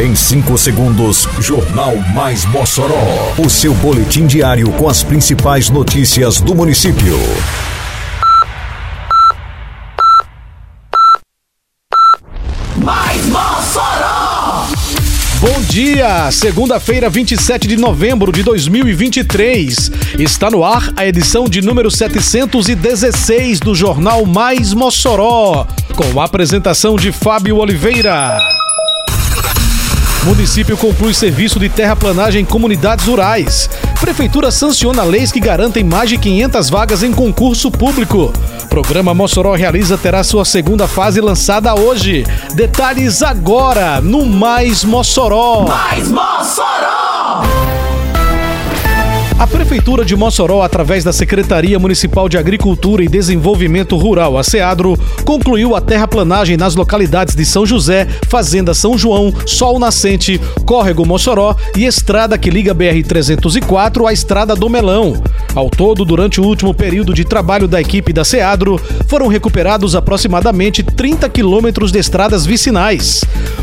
Em 5 segundos, Jornal Mais Mossoró. O seu boletim diário com as principais notícias do município. Mais Mossoró! Bom dia! Segunda-feira, 27 de novembro de 2023. Está no ar a edição de número 716 do Jornal Mais Mossoró. Com a apresentação de Fábio Oliveira. Município conclui serviço de terraplanagem em comunidades rurais. Prefeitura sanciona leis que garantem mais de 500 vagas em concurso público. Programa Mossoró Realiza terá sua segunda fase lançada hoje. Detalhes agora no Mais Mossoró. Mais Mossoró! A Prefeitura de Mossoró, através da Secretaria Municipal de Agricultura e Desenvolvimento Rural, a SEADRO, concluiu a terraplanagem nas localidades de São José, Fazenda São João, Sol Nascente, Córrego Mossoró e estrada que liga BR-304 à Estrada do Melão. Ao todo, durante o último período de trabalho da equipe da SEADRO, foram recuperados aproximadamente 30 quilômetros de estradas vicinais.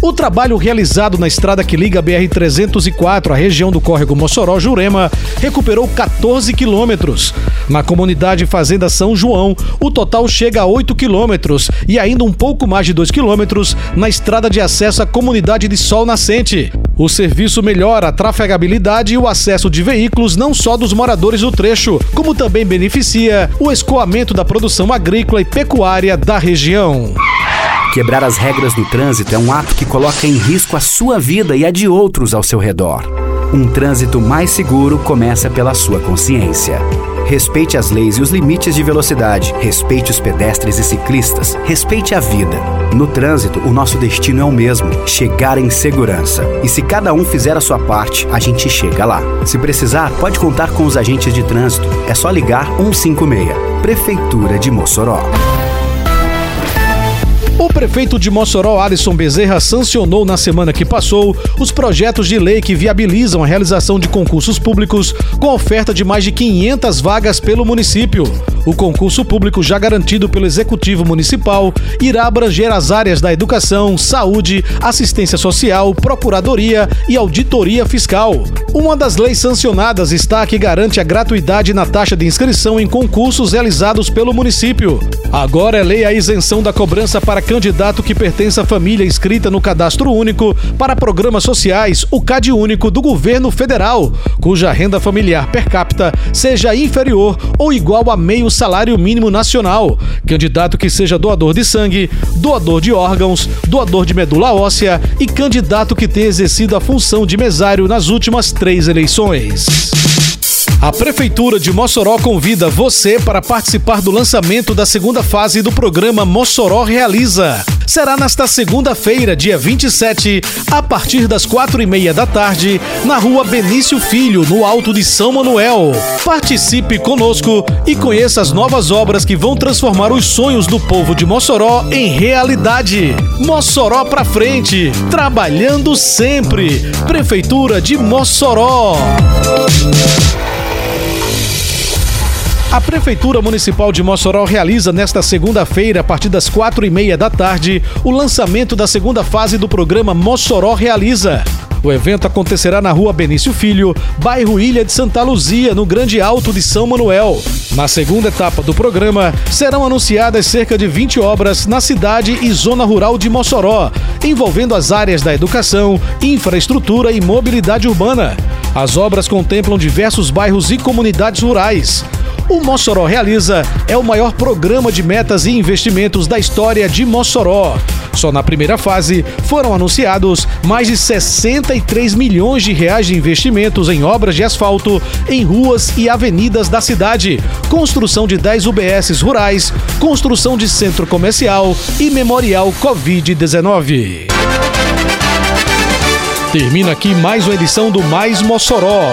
O trabalho realizado na estrada que liga a BR-304 à região do Córrego Mossoró-Jurema recuperou 14 quilômetros. Na comunidade Fazenda São João, o total chega a 8 quilômetros e ainda um pouco mais de 2 quilômetros na estrada de acesso à comunidade de Sol Nascente. O serviço melhora a trafegabilidade e o acesso de veículos não só dos moradores do trecho, como também beneficia o escoamento da produção agrícola e pecuária da região. Quebrar as regras do trânsito é um ato que coloca em risco a sua vida e a de outros ao seu redor. Um trânsito mais seguro começa pela sua consciência. Respeite as leis e os limites de velocidade. Respeite os pedestres e ciclistas. Respeite a vida. No trânsito, o nosso destino é o mesmo: chegar em segurança. E se cada um fizer a sua parte, a gente chega lá. Se precisar, pode contar com os agentes de trânsito. É só ligar 156. Prefeitura de Mossoró. O prefeito de Mossoró, Alisson Bezerra, sancionou na semana que passou os projetos de lei que viabilizam a realização de concursos públicos com oferta de mais de 500 vagas pelo município. O concurso público, já garantido pelo Executivo Municipal, irá abranger as áreas da educação, saúde, assistência social, procuradoria e auditoria fiscal. Uma das leis sancionadas está a que garante a gratuidade na taxa de inscrição em concursos realizados pelo município. Agora é lei a isenção da cobrança para candidato que pertence à família inscrita no Cadastro Único para programas sociais, o CAD Único do governo federal, cuja renda familiar per capita seja inferior ou igual a meio salário mínimo nacional. Candidato que seja doador de sangue, doador de órgãos, doador de medula óssea e candidato que tenha exercido a função de mesário nas últimas três eleições. A Prefeitura de Mossoró convida você para participar do lançamento da segunda fase do programa Mossoró Realiza. Será nesta segunda-feira, dia 27, a partir das quatro e meia da tarde, na rua Benício Filho, no Alto de São Manuel. Participe conosco e conheça as novas obras que vão transformar os sonhos do povo de Mossoró em realidade. Mossoró pra frente, trabalhando sempre. Prefeitura de Mossoró. A Prefeitura Municipal de Mossoró realiza nesta segunda-feira, a partir das quatro e meia da tarde, o lançamento da segunda fase do programa Mossoró Realiza. O evento acontecerá na rua Benício Filho, bairro Ilha de Santa Luzia, no Grande Alto de São Manuel. Na segunda etapa do programa, serão anunciadas cerca de 20 obras na cidade e zona rural de Mossoró, envolvendo as áreas da educação, infraestrutura e mobilidade urbana. As obras contemplam diversos bairros e comunidades rurais. O Mossoró Realiza é o maior programa de metas e investimentos da história de Mossoró. Só na primeira fase foram anunciados mais de 63 milhões de reais de investimentos em obras de asfalto em ruas e avenidas da cidade, construção de 10 UBSs rurais, construção de centro comercial e memorial Covid-19. Termina aqui mais uma edição do Mais Mossoró,